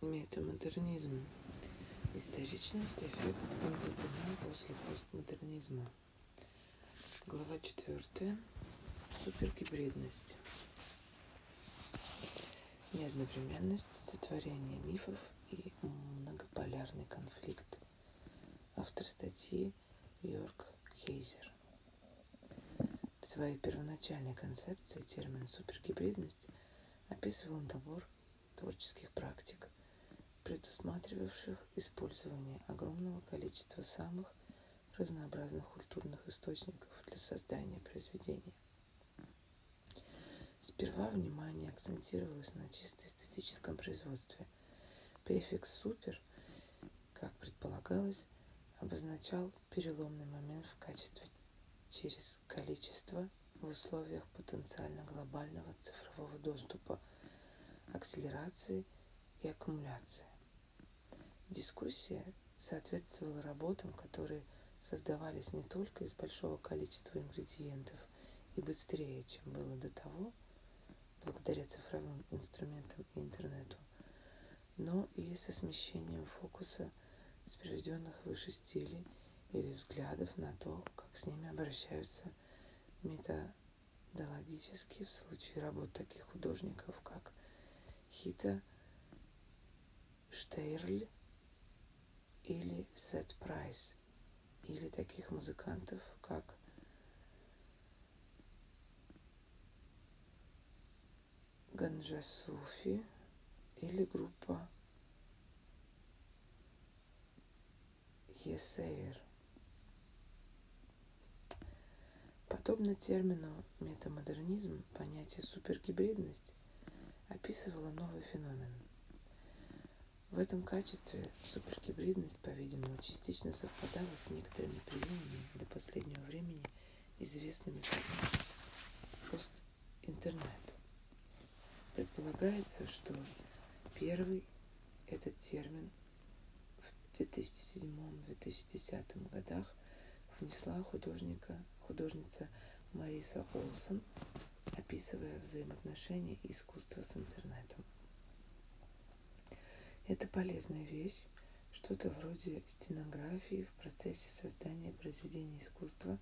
Метамодернизм. Историчность, эффект после постмодернизма. Глава четвертая. Супергибридность. Неодновременность, сотворение мифов и многополярный конфликт. Автор статьи Йорк Хейзер. В своей первоначальной концепции термин супергибридность описывал набор творческих практик, предусматривавших использование огромного количества самых разнообразных культурных источников для создания произведения. Сперва внимание акцентировалось на чисто эстетическом производстве. Префикс «супер», как предполагалось, обозначал переломный момент в качестве через количество в условиях потенциально глобального цифрового доступа, акселерации и аккумуляции. Дискуссия соответствовала работам, которые создавались не только из большого количества ингредиентов и быстрее, чем было до того, благодаря цифровым инструментам и интернету, но и со смещением фокуса с приведенных выше стилей или взглядов на то, как с ними обращаются методологически в случае работ таких художников, как Хита Штейрль или Сет Прайс, или таких музыкантов, как Ганджа Суфи или группа Есейр. Подобно термину метамодернизм, понятие супергибридность описывало новый феномен. В этом качестве супергибридность, по-видимому, частично совпадала с некоторыми приемами до последнего времени известными как постинтернет. Предполагается, что первый этот термин в 2007-2010 годах внесла художника, художница Мариса Олсон, описывая взаимоотношения искусства с интернетом. Это полезная вещь, что-то вроде стенографии в процессе создания произведения искусства,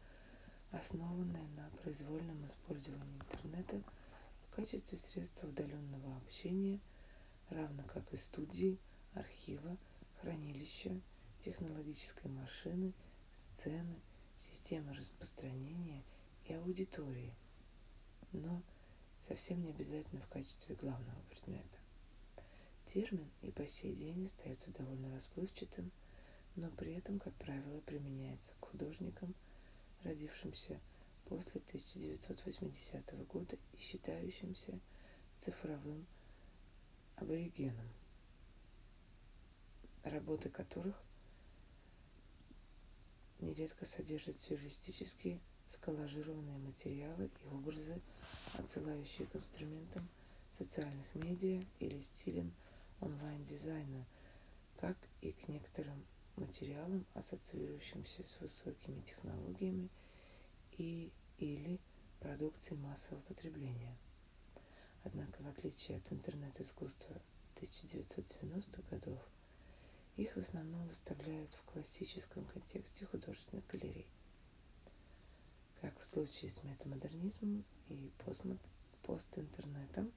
основанное на произвольном использовании интернета в качестве средства удаленного общения, равно как и студии, архива, хранилища, технологической машины, сцены, системы распространения и аудитории – но совсем не обязательно в качестве главного предмета. Термин и по сей день остается довольно расплывчатым, но при этом, как правило, применяется к художникам, родившимся после 1980 года и считающимся цифровым аборигеном, работы которых нередко содержат сюрреалистические сколлажированные материалы и образы, отсылающие к инструментам социальных медиа или стилям онлайн-дизайна, как и к некоторым материалам, ассоциирующимся с высокими технологиями и или продукцией массового потребления. Однако, в отличие от интернет-искусства 1990-х годов, их в основном выставляют в классическом контексте художественных галерей. Как в случае с метамодернизмом и постинтернетом,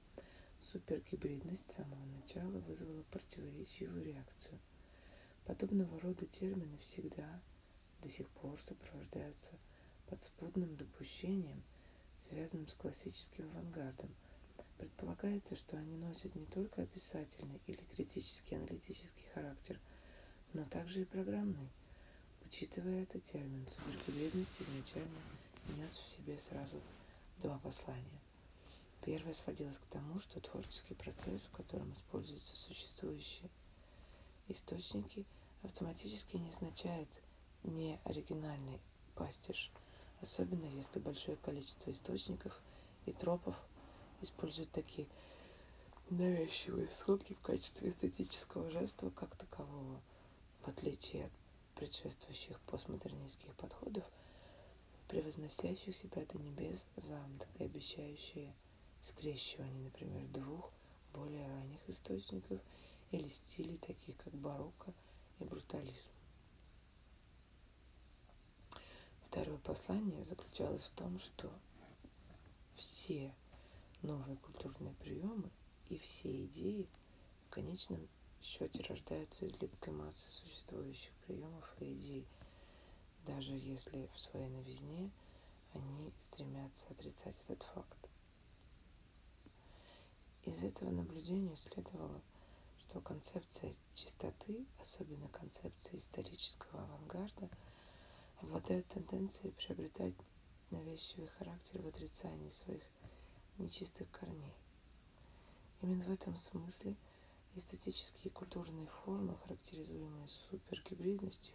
супергибридность с самого начала вызвала противоречивую реакцию. Подобного рода термины всегда до сих пор сопровождаются подспудным допущением, связанным с классическим авангардом. Предполагается, что они носят не только описательный или критический аналитический характер, но также и программный. Учитывая это, термин супергибридность изначально нес в себе сразу два послания. Первое сводилось к тому, что творческий процесс, в котором используются существующие источники, автоматически не означает не оригинальный пастеж, особенно если большое количество источников и тропов используют такие навязчивые ссылки в качестве эстетического жеста как такового. В отличие от предшествующих постмодернистских подходов – превозносящих себя до небес замок и обещающие скрещивание, например, двух более ранних источников или стилей, таких как барокко и брутализм. Второе послание заключалось в том, что все новые культурные приемы и все идеи в конечном счете рождаются из липкой массы существующих приемов и идей, даже если в своей новизне они стремятся отрицать этот факт. Из этого наблюдения следовало, что концепция чистоты, особенно концепция исторического авангарда, обладают тенденцией приобретать навязчивый характер в отрицании своих нечистых корней. Именно в этом смысле эстетические и культурные формы, характеризуемые супергибридностью,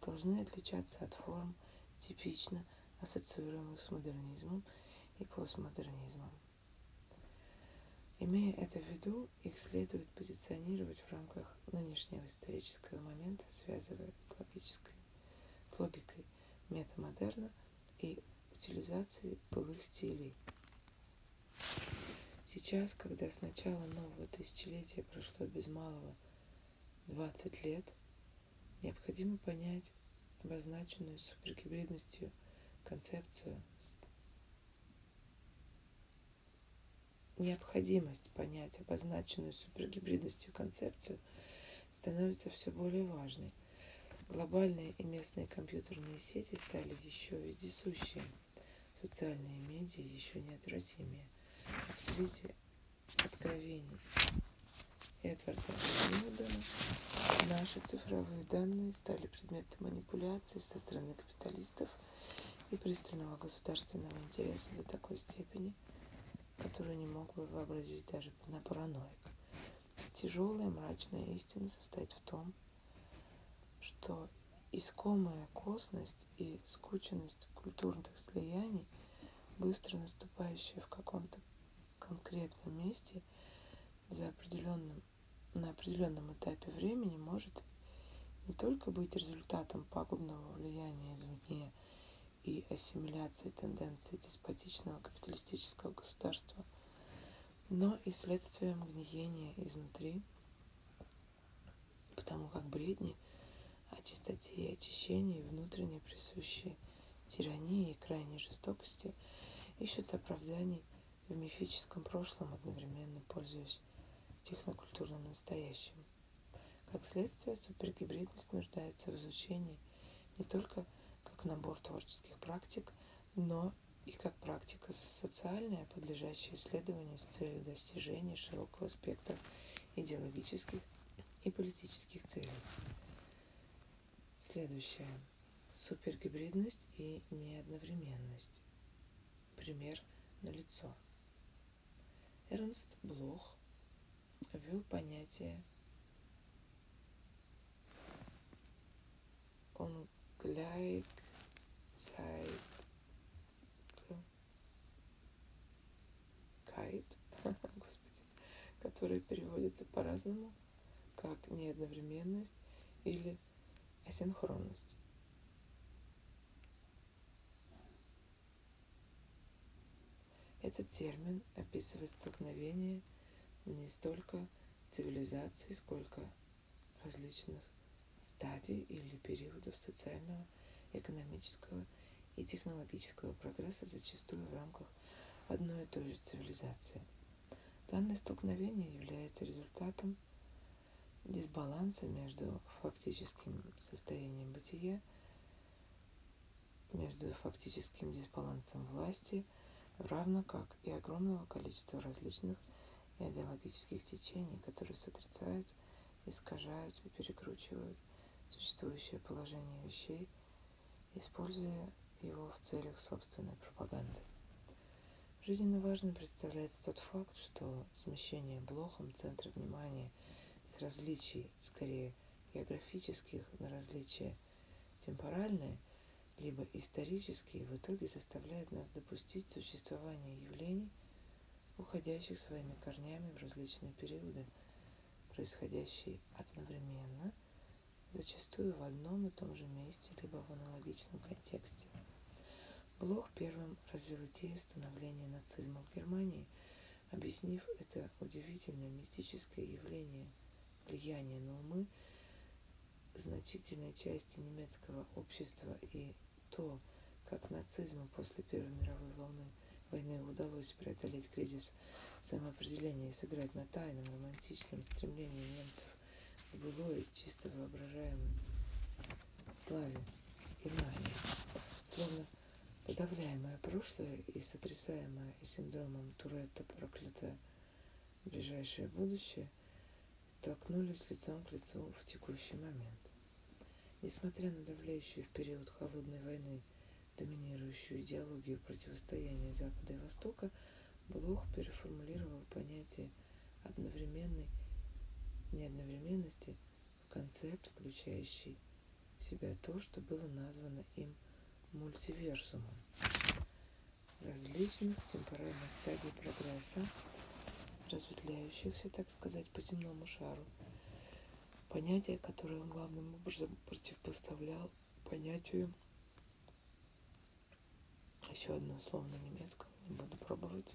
должны отличаться от форм, типично ассоциируемых с модернизмом и постмодернизмом. Имея это в виду, их следует позиционировать в рамках нынешнего исторического момента, связывая с, логической, с логикой метамодерна и утилизацией былых стилей. Сейчас, когда с начала нового тысячелетия прошло без малого 20 лет, необходимо понять обозначенную супергибридностью концепцию необходимость понять обозначенную супергибридностью концепцию становится все более важной. Глобальные и местные компьютерные сети стали еще вездесущие, социальные медиа еще неотвратимее. А в свете откровений Эдварда Сноудена наши цифровые данные стали предметом манипуляции со стороны капиталистов и пристального государственного интереса до такой степени – которую не мог бы вообразить даже на параноик. Тяжелая мрачная истина состоит в том, что искомая косность и скученность культурных слияний, быстро наступающая в каком-то конкретном месте за определенным, на определенном этапе времени, может не только быть результатом пагубного влияния извне – и ассимиляции тенденций деспотичного капиталистического государства, но и следствием гниения изнутри, потому как бредни о чистоте и очищении, внутренне присущие тирании и крайней жестокости, ищут оправданий в мифическом прошлом, одновременно пользуясь технокультурным настоящим. Как следствие, супергибридность нуждается в изучении не только набор творческих практик, но и как практика социальная, подлежащая исследованию с целью достижения широкого спектра идеологических и политических целей. Следующее. Супергибридность и неодновременность. Пример на лицо. Эрнст Блох ввел понятие он gleich Zeitkeit, господи, которые переводятся по-разному, как неодновременность или асинхронность. Этот термин описывает столкновение не столько цивилизаций, сколько различных стадий или периодов социального экономического и технологического прогресса зачастую в рамках одной и той же цивилизации. Данное столкновение является результатом дисбаланса между фактическим состоянием бытия, между фактическим дисбалансом власти, равно как и огромного количества различных идеологических течений, которые сотрясают, искажают и перекручивают существующее положение вещей – используя его в целях собственной пропаганды. Жизненно важным представляется тот факт, что смещение блохом центра внимания с различий, скорее географических, на различия темпоральные, либо исторические, в итоге заставляет нас допустить существование явлений, уходящих своими корнями в различные периоды, происходящие одновременно – зачастую в одном и том же месте, либо в аналогичном контексте. Блох первым развил идею становления нацизма в Германии, объяснив это удивительное мистическое явление влияние на умы значительной части немецкого общества и то, как нацизму после Первой мировой волны войны удалось преодолеть кризис самоопределения и сыграть на тайном романтичном стремлении немцев к былой, чисто воображаемой славе Германии, словно подавляемое прошлое и сотрясаемое синдромом Туретта проклятое ближайшее будущее столкнулись лицом к лицу в текущий момент. Несмотря на давляющую в период холодной войны доминирующую идеологию противостояния Запада и Востока, Блох переформулировал понятие одновременной неодновременности в концепт, включающий в себя то, что было названо им мультиверсумом различных темпоральных стадий прогресса, разветвляющихся, так сказать, по земному шару, понятие, которое он главным образом противопоставлял понятию еще одно слово на немецком, не буду пробовать,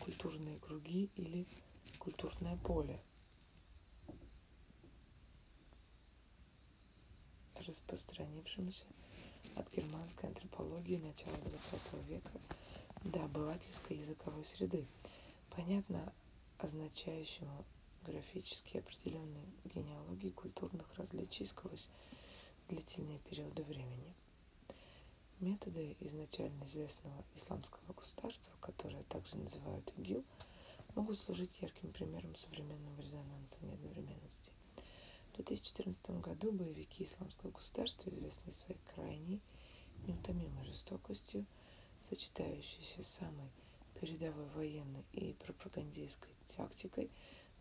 культурные круги или культурное поле. распространившемуся от германской антропологии начала XX века до обывательской языковой среды, понятно означающему графически определенные генеалогии культурных различий сквозь длительные периоды времени – Методы изначально известного исламского государства, которое также называют ИГИЛ, могут служить ярким примером современного резонанса неодновременности. В 2014 году боевики исламского государства, известные своей крайней неутомимой жестокостью, сочетающейся с самой передовой военной и пропагандистской тактикой,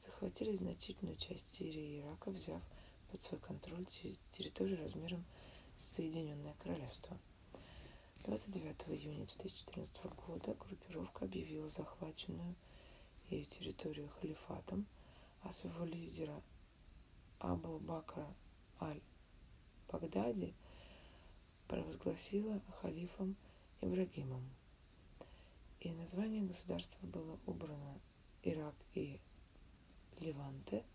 захватили значительную часть Сирии и Ирака, взяв под свой контроль территорию размером с Соединенное Королевство – 29 июня 2014 года группировка объявила захваченную ее территорию халифатом, а своего лидера Абу Бакра Аль-Багдади провозгласила халифом Ибрагимом. И название государства было убрано Ирак и Леванте,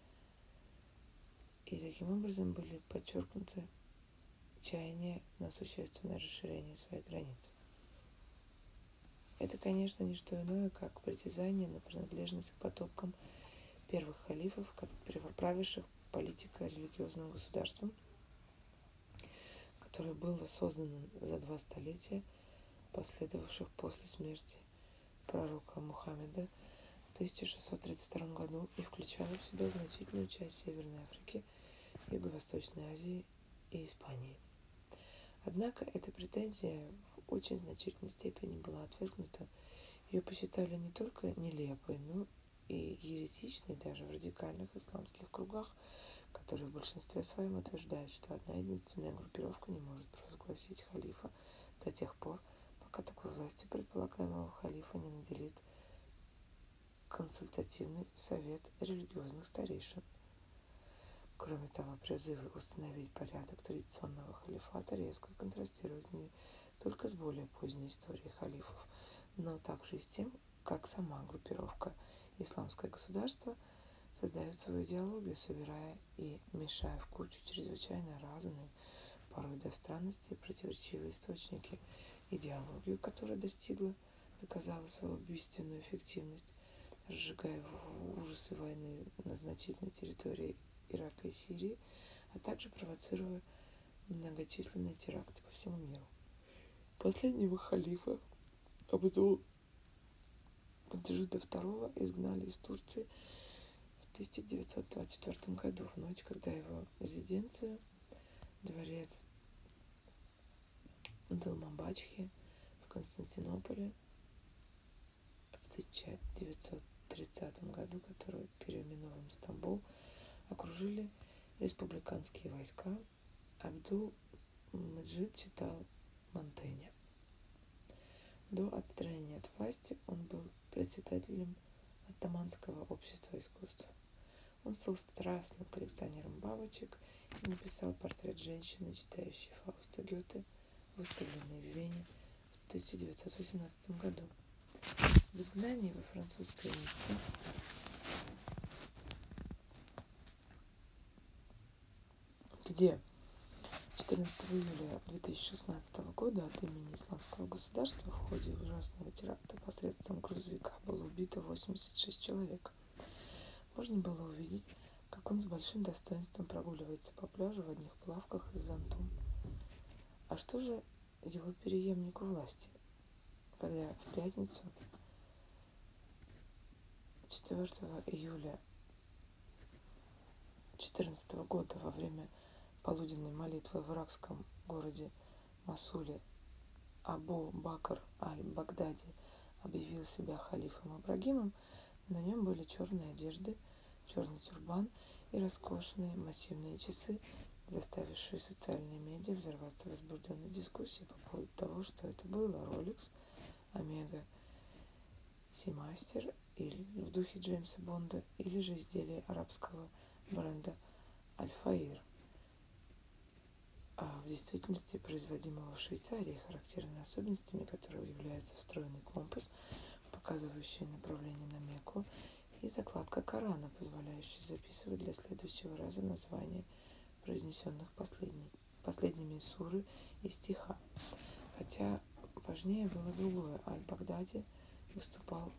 и таким образом были подчеркнуты чаяние на существенное расширение своих границ. Это, конечно, не что иное, как притязание на принадлежность к потомкам первых халифов, как правивших политико-религиозным государством, которое было создано за два столетия, последовавших после смерти пророка Мухаммеда в 1632 году и включало в себя значительную часть Северной Африки, Юго-Восточной Азии и Испании. Однако эта претензия в очень значительной степени была отвергнута. Ее посчитали не только нелепой, но и еретичной даже в радикальных исламских кругах, которые в большинстве своем утверждают, что одна единственная группировка не может провозгласить халифа до тех пор, пока такой властью предполагаемого халифа не наделит консультативный совет религиозных старейшин. Кроме того, призывы установить порядок традиционного халифата резко контрастируют не только с более поздней историей халифов, но также и с тем, как сама группировка «Исламское государство» создает свою идеологию, собирая и мешая в кучу чрезвычайно разные, порой до странности противоречивые источники, идеологию, которая достигла, доказала свою убийственную эффективность, разжигая ужасы войны на значительной территории Ирака и Сирии, а также провоцируя многочисленные теракты по всему миру. Последнего халифа Абдул Маджида II изгнали из Турции в 1924 году, в ночь, когда его резиденцию, дворец Далмабачхи в Константинополе в 1930 году, который переименован в Стамбул, окружили республиканские войска, Абдул Маджид читал Монтенья. До отстранения от власти он был председателем Оттаманского общества искусств. Он стал страстным коллекционером бабочек и написал портрет женщины, читающей Фауста Гёте, выставленный в Вене в 1918 году. В изгнании во французской Ницце где 14 июля 2016 года от имени Исламского государства в ходе ужасного теракта посредством грузовика было убито 86 человек. Можно было увидеть, как он с большим достоинством прогуливается по пляжу в одних плавках и с зонтом. А что же его переемнику власти, когда в пятницу 4 июля 2014 года во время полуденной молитвы в иракском городе Масуле Абу Бакр аль-Багдади объявил себя халифом Ибрагимом, на нем были черные одежды, черный тюрбан и роскошные массивные часы, заставившие социальные медиа взорваться возбужденной дискуссией по поводу того, что это было Rolex, Омега, Симастер или в духе Джеймса Бонда, или же изделие арабского бренда Альфаир в действительности производимого в Швейцарии, характерными особенностями которого являются встроенный компас, показывающий направление на Мекку, и закладка Корана, позволяющая записывать для следующего раза названия произнесенных последней, последними суры и стиха. Хотя важнее было другое. Аль-Багдади выступал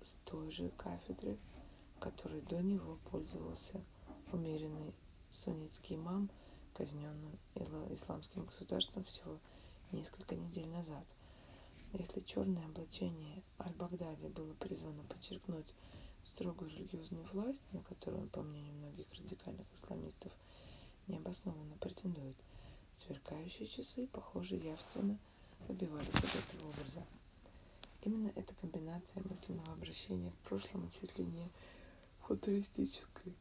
с той же кафедры, которой до него пользовался умеренный суннитский имам – казненным исламским государством всего несколько недель назад. Если черное облачение Аль-Багдади было призвано подчеркнуть строгую религиозную власть, на которую, по мнению многих радикальных исламистов, необоснованно претендует, сверкающие часы, похоже, явственно выбивались от этого образа. Именно эта комбинация мысленного обращения к прошлому чуть ли не футуристической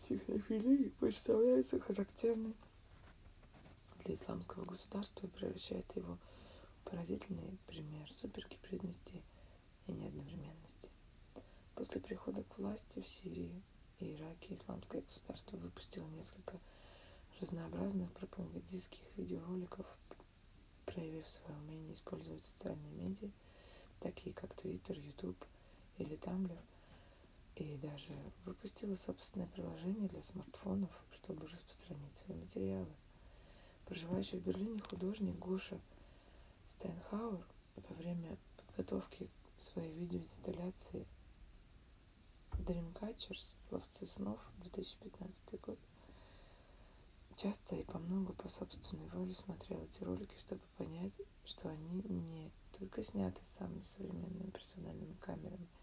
технофилии представляется характерной для исламского государства и превращает его в поразительный пример супергибридности и неодновременности. После прихода к власти в Сирии и Ираке исламское государство выпустило несколько разнообразных пропагандистских видеороликов, проявив свое умение использовать социальные медиа, такие как Twitter, YouTube или Tumblr – и даже выпустила собственное приложение для смартфонов, чтобы распространить свои материалы. Проживающий в Берлине художник Гоша Стайнхауэр во время подготовки своей видеоинсталляции Dreamcatchers «Ловцы снов» 2015 год часто и по много по собственной воле смотрел эти ролики, чтобы понять, что они не только сняты самыми современными персональными камерами –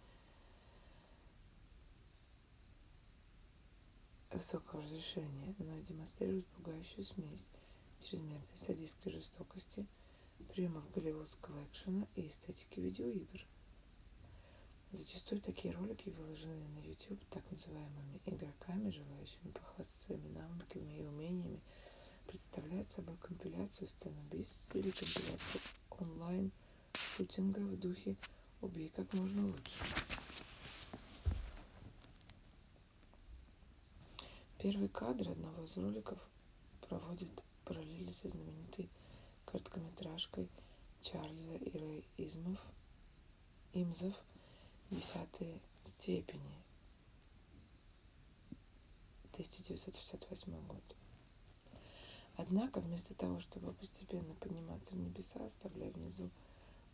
высокого разрешения, но и демонстрирует пугающую смесь чрезмерной садистской жестокости, приемов голливудского экшена и эстетики видеоигр. Зачастую такие ролики выложены на YouTube так называемыми игроками, желающими похвастаться своими навыками и умениями, представляют собой компиляцию сцен убийств или компиляцию онлайн-шутинга в духе «убей как можно лучше». Первый кадр одного из роликов проводит параллели со знаменитой короткометражкой Чарльза и Рэй Измов, Имзов «Десятые степени» 1968 год. Однако, вместо того, чтобы постепенно подниматься в небеса, оставляя внизу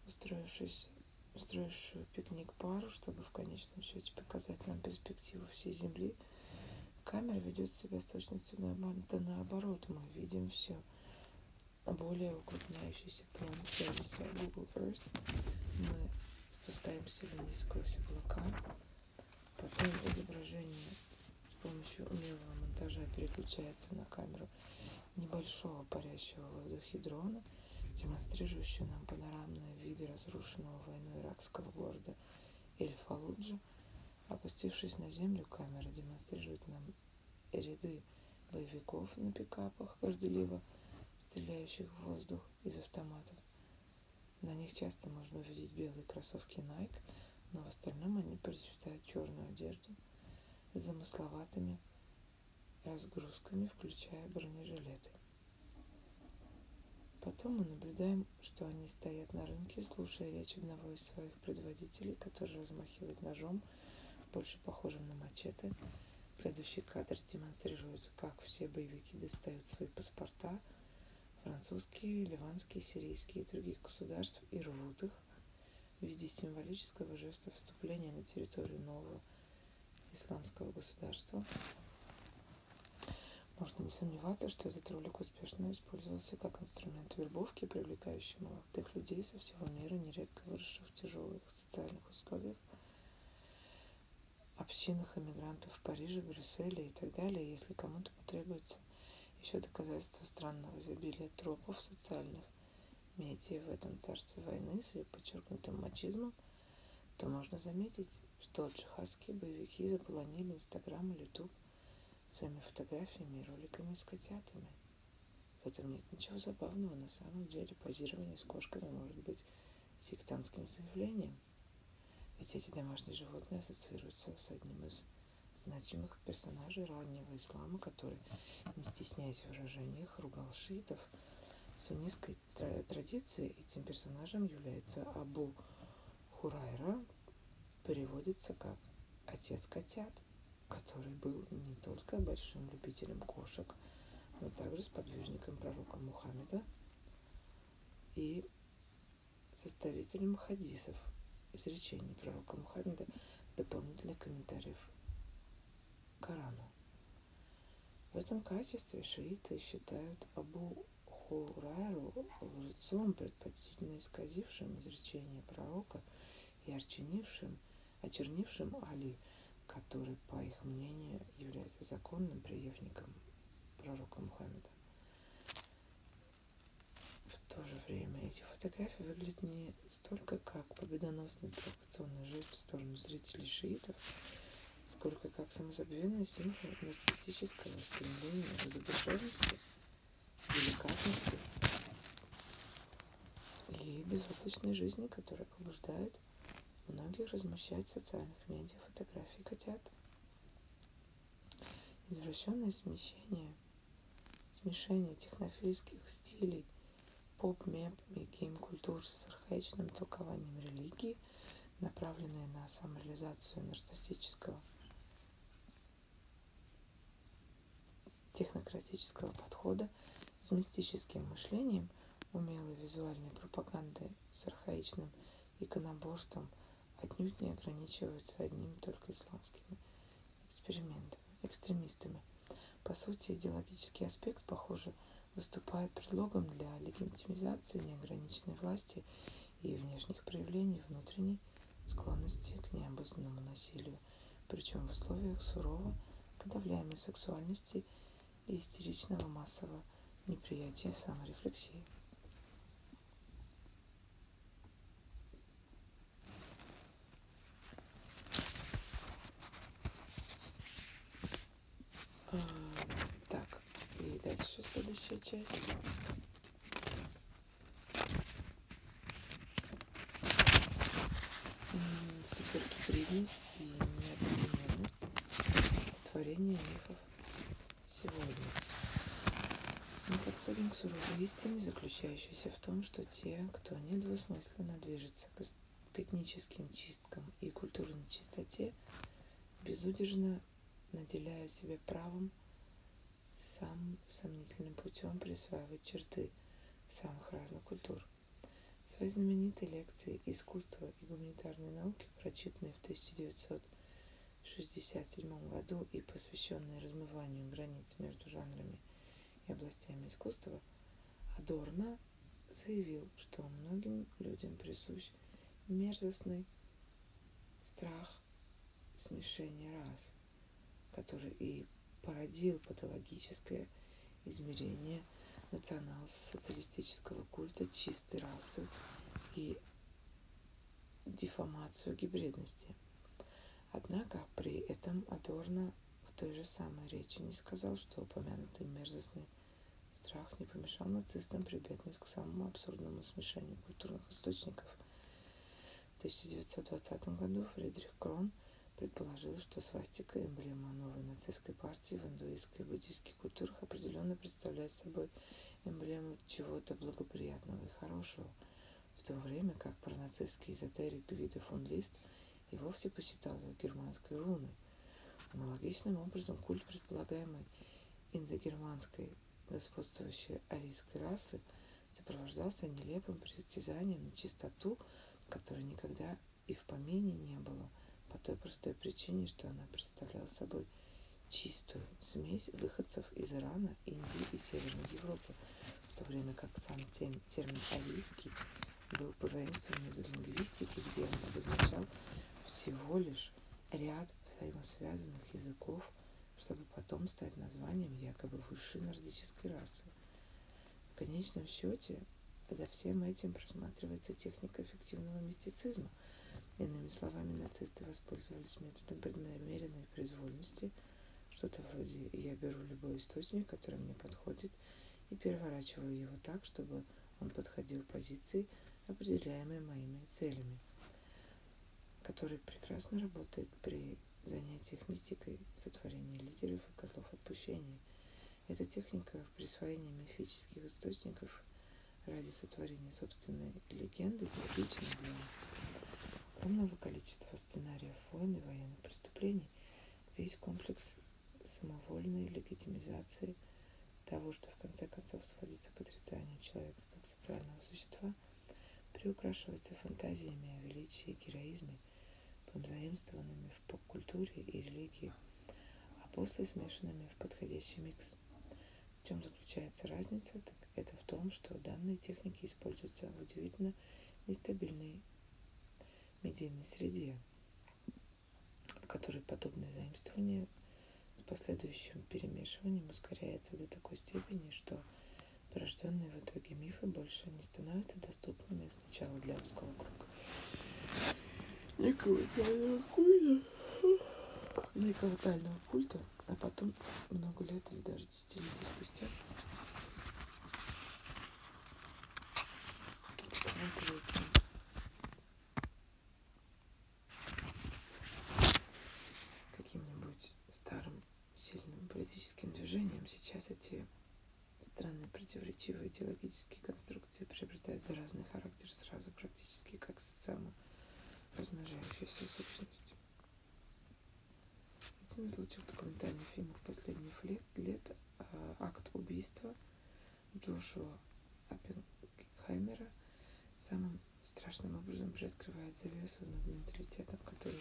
устроившись, устроившую пикник пару, чтобы в конечном счете показать нам перспективу всей Земли – камера ведет себя с точностью да наоборот. Мы видим все более укрупняющийся план сервиса Google Earth. Мы спускаемся вниз сквозь облака. Потом изображение с помощью умелого монтажа переключается на камеру небольшого парящего в воздухе дрона, демонстрирующего нам панорамные виды разрушенного войной иракского города Эль-Фалуджа – Опустившись на землю, камера демонстрирует нам ряды боевиков на пикапах, горделиво стреляющих в воздух из автоматов. На них часто можно увидеть белые кроссовки Nike, но в остальном они предпочитают черную одежду с замысловатыми разгрузками, включая бронежилеты. Потом мы наблюдаем, что они стоят на рынке, слушая речь одного из своих предводителей, который размахивает ножом, больше похожим на мачете, Следующий кадр демонстрирует, как все боевики достают свои паспорта, французские, ливанские, сирийские и других государств, и рвут их в виде символического жеста вступления на территорию нового исламского государства. Можно не сомневаться, что этот ролик успешно использовался как инструмент вербовки, привлекающий молодых людей со всего мира, нередко выросших в тяжелых социальных условиях, общинах иммигрантов в Париже, Брюсселе и так далее, если кому-то потребуется еще доказательство странного изобилия тропов социальных медиа в этом царстве войны с ее подчеркнутым мачизмом, то можно заметить, что джихадские боевики заполонили Инстаграм и Ютуб своими фотографиями и роликами с котятами. В этом нет ничего забавного. На самом деле позирование с кошками может быть сектантским заявлением. Ведь эти домашние животные ассоциируются с одним из значимых персонажей раннего ислама, который, не стесняясь в выражениях, ругал шиитов. В суннитской традиции этим персонажем является Абу Хурайра, переводится как «отец котят» который был не только большим любителем кошек, но также сподвижником пророка Мухаммеда и составителем хадисов, изречений пророка Мухаммеда, дополнительных комментариев к Корану. В этом качестве шииты считают Абу Хурайру лжецом, предпочтительно исказившим изречение пророка и очернившим, очернившим Али – который, по их мнению, является законным преемником пророка Мухаммеда. То же время эти фотографии выглядят не столько как победоносный провокационный жест в сторону зрителей шиитов, сколько как самозабвенный символ нарциссического стремления к задушевности, деликатности и безоблачной жизни, которая побуждает Многие размещают в социальных медиа фотографии котят. Извращенное смещение, смешение технофильских стилей, поп-мем и гейм-культур с архаичным толкованием религии, направленные на самореализацию нарциссического технократического подхода с мистическим мышлением, умелой визуальной пропагандой с архаичным иконоборством – отнюдь не ограничиваются одним только исламскими экспериментами, экстремистами. По сути, идеологический аспект, похоже, выступает предлогом для легитимизации неограниченной власти и внешних проявлений внутренней склонности к необузданному насилию, причем в условиях сурово подавляемой сексуальности и истеричного массового неприятия саморефлексии. Так, и дальше следующая часть. Супергибридность и неодномерность сотворения мифов сегодня. Мы подходим к суровой истине, заключающейся в том, что те, кто недвусмысленно движется к этническим чисткам и культурной чистоте, безудержно наделяют себя правом самым сомнительным путем присваивать черты самых разных культур. Свои знаменитые лекции «Искусство и гуманитарные науки», прочитанные в 1967 году и посвященные размыванию границ между жанрами и областями искусства, Адорно заявил, что многим людям присущ мерзостный страх смешения рас – который и породил патологическое измерение национал-социалистического культа чистой расы и деформацию гибридности. Однако при этом Адорно в той же самой речи не сказал, что упомянутый мерзостный страх не помешал нацистам прибегнуть к самому абсурдному смешению культурных источников. В 1920 году Фридрих Крон – предположил, что свастика, эмблема новой нацистской партии в индуистской и буддийских культурах определенно представляет собой эмблему чего-то благоприятного и хорошего, в то время как пронацистский эзотерик Гвида фон Лист и вовсе посчитал ее германской руной. Аналогичным образом культ предполагаемой индогерманской господствующей арийской расы сопровождался нелепым притязанием на чистоту, которой никогда и в помине не было, по той простой причине, что она представляла собой чистую смесь выходцев из Ирана, Индии и Северной Европы, в то время как сам тем, термин «арийский» был позаимствован из лингвистики, где он обозначал всего лишь ряд взаимосвязанных языков, чтобы потом стать названием якобы высшей нордической расы. В конечном счете, за всем этим просматривается техника эффективного мистицизма. Иными словами, нацисты воспользовались методом преднамеренной произвольности, что-то вроде «я беру любой источник, который мне подходит, и переворачиваю его так, чтобы он подходил позиции, определяемой моими целями» который прекрасно работает при занятиях мистикой, сотворении лидеров и козлов отпущения. Эта техника в присвоении мифических источников ради сотворения собственной легенды типична для огромного количества сценариев войн и военных преступлений. Весь комплекс самовольной легитимизации того, что в конце концов сводится к отрицанию человека как социального существа, приукрашивается фантазиями о величии и героизме – заимствованными в поп-культуре и религии, а после смешанными в подходящий микс. В чем заключается разница? Так это в том, что данные техники используются в удивительно нестабильной медийной среде, в которой подобное заимствование с последующим перемешиванием ускоряется до такой степени, что порожденные в итоге мифы больше не становятся доступными сначала для узкого круга. Некого тайного культа, некого тайного культа, а потом много лет или даже десятилетий спустя эти странные противоречивые идеологические конструкции приобретают разный характер сразу практически как самый размножающаяся сущность. Один из лучших документальных фильмов последних лет, лет а, «Акт убийства» Джошуа Оппенхаймера самым страшным образом приоткрывает завесу над менталитетом, который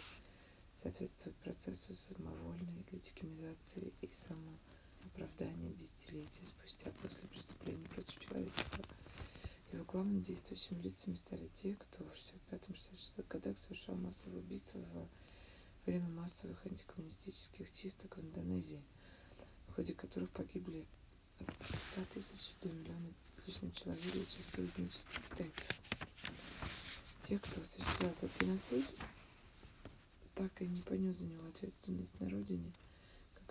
соответствует процессу самовольной легитимизации и самооправдания десятилетия спустя после преступления против человечества – его главными действующими лицами стали те, кто в 65-66 годах совершал массовые убийства во время массовых антикоммунистических чисток в Индонезии, в ходе которых погибли от 100 тысяч до миллиона лишним человек, зачастую этнических китайцев. Те, кто осуществлял этот геноцид, так и не понес за него ответственность на родине.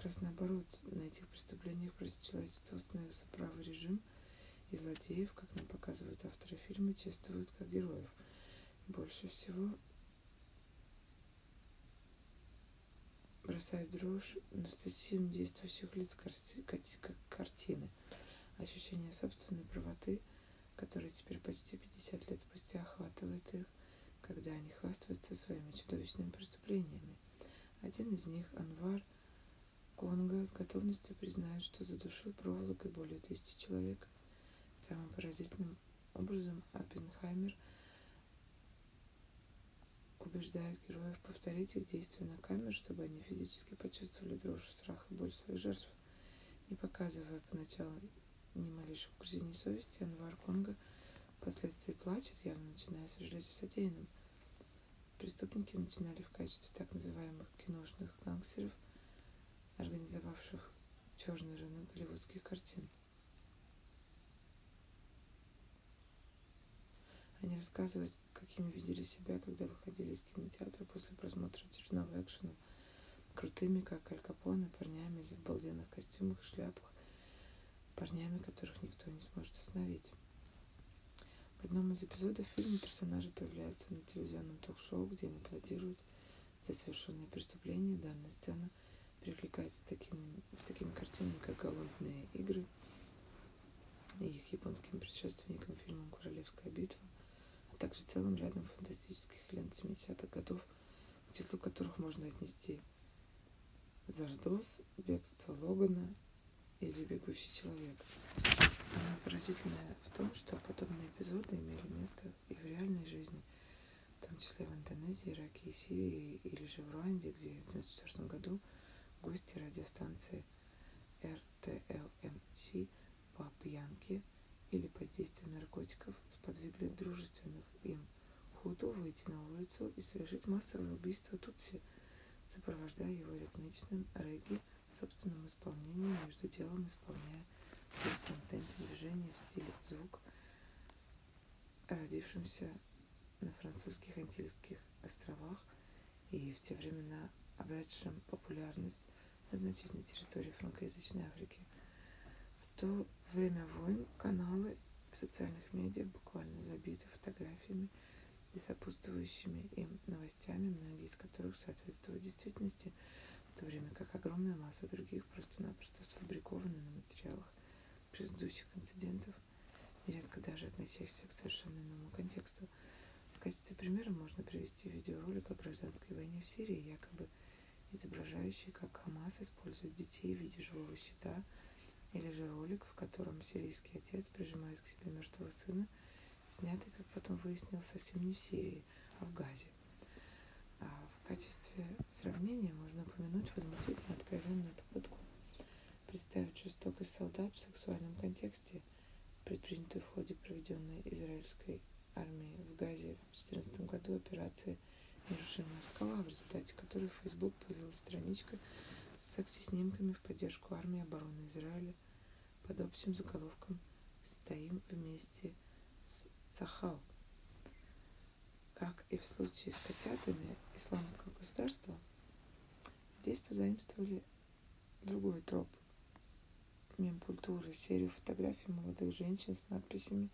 Как раз наоборот, на этих преступлениях против человечества установился правый режим – и злодеев, как нам показывают авторы фильма, чествуют как героев. Больше всего бросает дрожь Анастасию действующих лиц картины. Ощущение собственной правоты, которое теперь почти 50 лет спустя охватывает их, когда они хвастаются своими чудовищными преступлениями. Один из них, Анвар Конга, с готовностью признает, что задушил проволокой более тысячи человек – Самым поразительным образом Оппенхаймер убеждает героев повторить их действия на камеру, чтобы они физически почувствовали дрожь, страх и боль своих жертв. Не показывая поначалу ни малейших угрызений совести, Анвар Конга впоследствии плачет, явно начиная сожалеть о содеянном. Преступники начинали в качестве так называемых киношных гангстеров, организовавших черный рынок голливудских картин. Они рассказывают, какими видели себя, когда выходили из кинотеатра после просмотра очередного экшена. Крутыми, как Аль Капоне, парнями в обалденных костюмах и шляпах, парнями, которых никто не сможет остановить. В одном из эпизодов фильма персонажи появляются на телевизионном ток-шоу, где им аплодируют за совершенные преступления. Данная сцена привлекается с такими, с такими картинами, как «Голодные игры» и их японским предшественником фильмом «Королевская битва», также целым рядом фантастических лент 70-х годов, к числу которых можно отнести Зардос, Бегство Логана или Бегущий человек. Самое поразительное в том, что подобные эпизоды имели место и в реальной жизни, в том числе в Индонезии, Ираке и Сирии, или же в Руанде, где в 1994 году гости радиостанции РТЛМС по пьянке или под действием наркотиков сподвигли дружественных им хуту выйти на улицу и совершить массовое убийство Тутси, сопровождая его ритмичным регги в собственном исполнении, между делом исполняя в быстром темпе движения в стиле звук, родившимся на французских Антильских островах и в те времена обретшим популярность значительной территории франкоязычной Африки. В то время войн каналы в социальных медиа буквально забиты фотографиями и сопутствующими им новостями, многие из которых соответствуют действительности, в то время как огромная масса других просто-напросто сфабрикованы на материалах предыдущих инцидентов, нередко даже относящихся к совершенно иному контексту. В качестве примера можно привести видеоролик о гражданской войне в Сирии, якобы изображающий, как Хамас использует детей в виде живого щита, или же ролик, в котором сирийский отец прижимает к себе мертвого сына, снятый, как потом выяснилось, совсем не в Сирии, а в Газе. А в качестве сравнения можно упомянуть возмутительно откровенную попытку представить жестокость солдат в сексуальном контексте, предпринятую в ходе проведенной израильской армией в Газе в 2014 году операции «Нерушимая скала», в результате которой в Facebook появилась страничка с секси-снимками в поддержку армии обороны Израиля под общим заголовком «Стоим вместе с Сахал». Как и в случае с котятами исламского государства, здесь позаимствовали другой троп мем-культуры, серию фотографий молодых женщин с надписями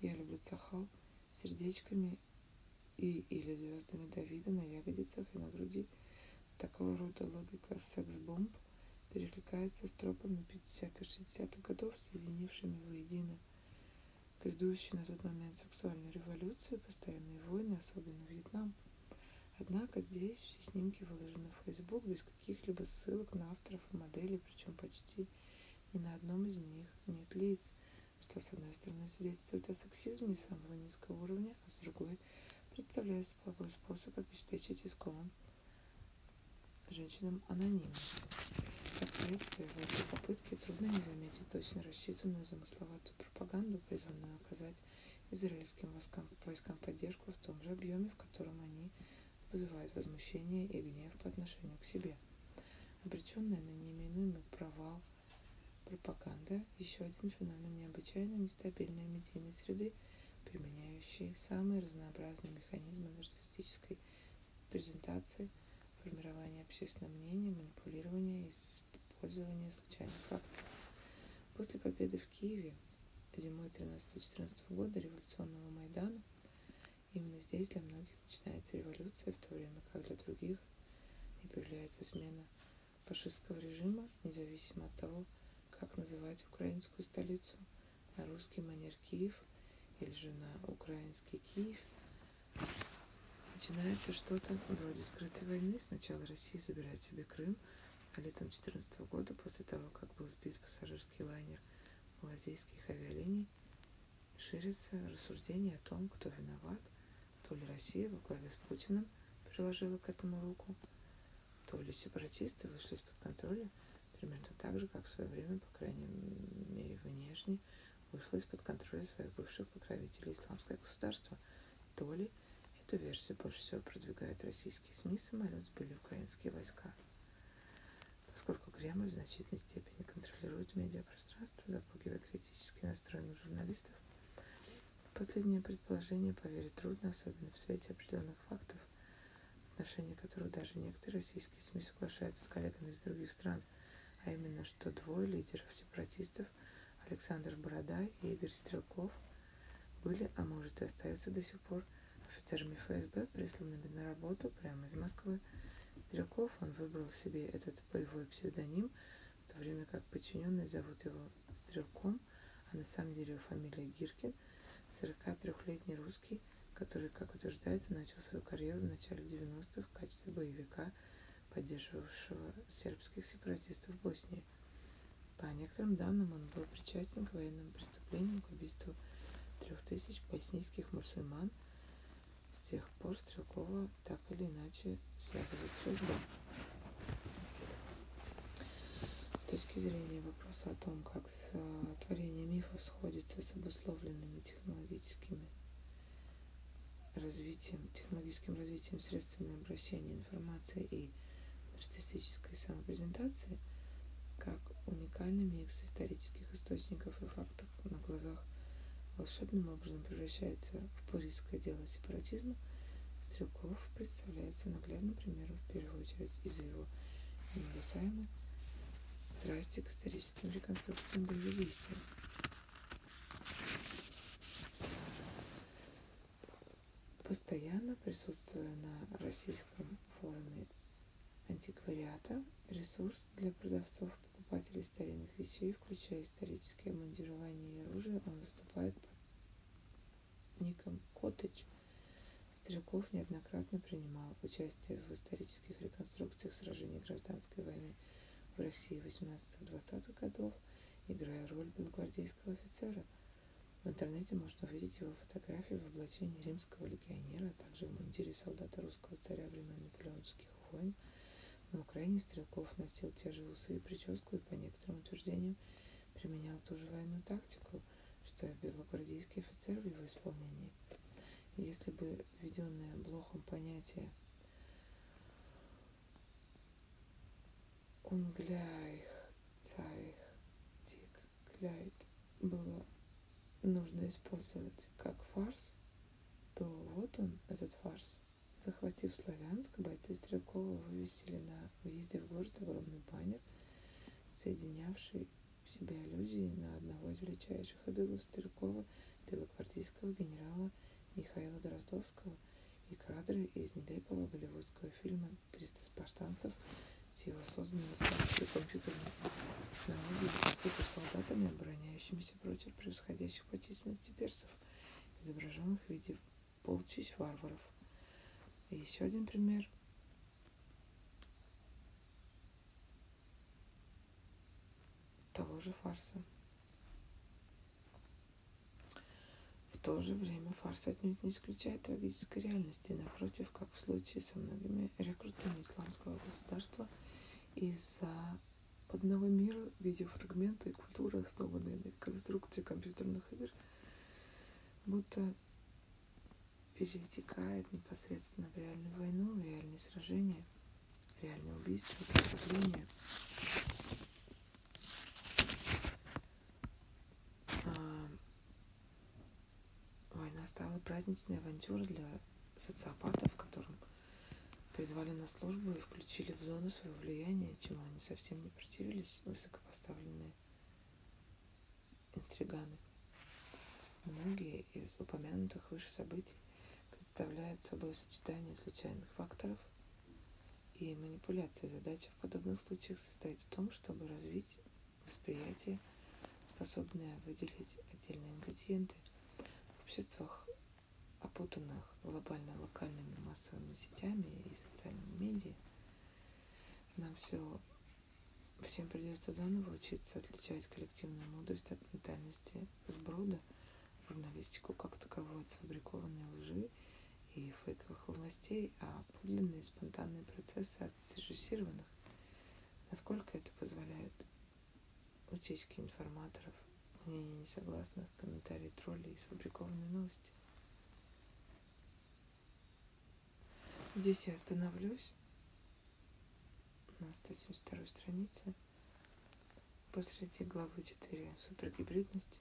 «Я люблю Цахал», сердечками и или звездами Давида на ягодицах и на груди. Такого рода логика секс-бомб перекликается с тропами 50-60-х годов, соединившими воедино грядущую на тот момент сексуальную революцию и постоянные войны, особенно Вьетнам. Однако здесь все снимки выложены в Facebook без каких-либо ссылок на авторов и моделей, причем почти ни на одном из них нет лиц, что с одной стороны свидетельствует о сексизме самого низкого уровня, а с другой представляет собой способ обеспечить искомым женщинам анонимность. Как следствие, в этой попытке трудно не заметить точно рассчитанную замысловатую пропаганду, призванную оказать израильским войскам, войскам поддержку в том же объеме, в котором они вызывают возмущение и гнев по отношению к себе. Обреченная на неименуемый провал – Пропаганда – еще один феномен необычайно нестабильной медийной среды, применяющий самые разнообразные механизмы нарциссической презентации, формирования общественного мнения, манипулирования и использования случайных фактов. После победы в Киеве зимой 13-14 года революционного Майдана именно здесь для многих начинается революция, в то время как для других не появляется смена фашистского режима, независимо от того, как называть украинскую столицу, на русский манер Киев или же на украинский Киев. Начинается что-то вроде скрытой войны. Сначала Россия забирает себе Крым, а летом 2014 года, после того, как был сбит пассажирский лайнер малазийских авиалиний, ширится рассуждение о том, кто виноват, то ли Россия во главе с Путиным приложила к этому руку, то ли сепаратисты вышли из-под контроля примерно так же, как в свое время, по крайней мере внешне, вышло из-под контроля своих бывших покровителей исламское государство. То ли эту версию больше всего продвигают российские СМИ, самолет сбили украинские войска. Поскольку Кремль в значительной степени контролирует медиапространство, запугивая критически настроенных журналистов, последнее предположение поверить трудно, особенно в свете определенных фактов, в отношении которых даже некоторые российские СМИ соглашаются с коллегами из других стран – а именно, что двое лидеров сепаратистов, Александр Бородай и Игорь Стрелков, были, а может и остаются до сих пор, офицерами ФСБ, присланными на работу прямо из Москвы. Стрелков, он выбрал себе этот боевой псевдоним, в то время как подчиненные зовут его Стрелком, а на самом деле его фамилия Гиркин, 43-летний русский, который, как утверждается, начал свою карьеру в начале 90-х в качестве боевика поддерживавшего сербских сепаратистов в Боснии. По некоторым данным, он был причастен к военным преступлениям, к убийству трех тысяч боснийских мусульман. С тех пор Стрелкова так или иначе связывает с ФСБ. С точки зрения вопроса о том, как творение мифов сходится с обусловленными технологическими развитием, технологическим развитием средствами обращения информации и нарциссической самопрезентации, как уникальный микс исторических источников и фактов на глазах волшебным образом превращается в пуристское дело сепаратизма, Стрелков представляется наглядным примером в первую очередь из-за его неугасаемой страсти к историческим реконструкциям боевых действий. Постоянно присутствуя на российском форуме антиквариата, ресурс для продавцов покупателей старинных вещей, включая историческое обмундирование и оружие, он выступает под ником Коттедж. Стрелков неоднократно принимал участие в исторических реконструкциях сражений гражданской войны – в России 18-20-х годов, играя роль белогвардейского офицера. В интернете можно увидеть его фотографии в облачении римского легионера, а также в мундире солдата русского царя времен наполеонских войн. На Украине Стрелков носил те же усы и прическу и, по некоторым утверждениям, применял ту же военную тактику, что и белогвардейский офицер в его исполнении. Если бы введенное Блохом понятие Unglejch, Zeich, Тик, Кляйт было нужно использовать как фарс, то вот он, этот фарс. Захватив Славянск, бойцы Стрелкова вывесили на въезде в город огромный баннер, соединявший в себе аллюзии на одного из величайших идолов Стрелкова, белогвардейского генерала Михаила Дроздовского и кадры из нелепого голливудского фильма «300 спартанцев» его созданными с помощью компьютерных технологий суперсолдатами, обороняющимися против превосходящих по численности персов, изображенных в виде полчищ варваров. И еще один пример. того же фарса. В то же время фарс отнюдь не исключает трагической реальности. Напротив, как в случае со многими рекрутами исламского государства – из западного мира видеофрагменты и культуры, основанные на конструкции компьютерных игр, будто перетекает непосредственно в реальную войну, в реальные сражения, в реальные убийства, преступления. А, война стала праздничной авантюрой для социопатов, которым призвали на службу и включили в зону своего влияния, чему они совсем не противились, высокопоставленные интриганы. Многие из упомянутых выше событий представляют собой сочетание случайных факторов и манипуляции. Задача в подобных случаях состоит в том, чтобы развить восприятие, способное выделить отдельные ингредиенты в обществах опутанных глобально-локальными массовыми сетями и социальными медиа, нам все всем придется заново учиться отличать коллективную мудрость от ментальности сброда, журналистику как таковую от сфабрикованной лжи и фейковых новостей, а подлинные спонтанные процессы от срежиссированных. Насколько это позволяет утечки информаторов, мнения несогласных, комментарии троллей и сфабрикованные новости. Здесь я остановлюсь на 172 странице посреди главы 4 супергибридности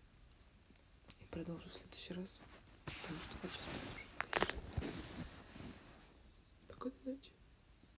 и продолжу в следующий раз, потому что хочу спать Спокойной ночи.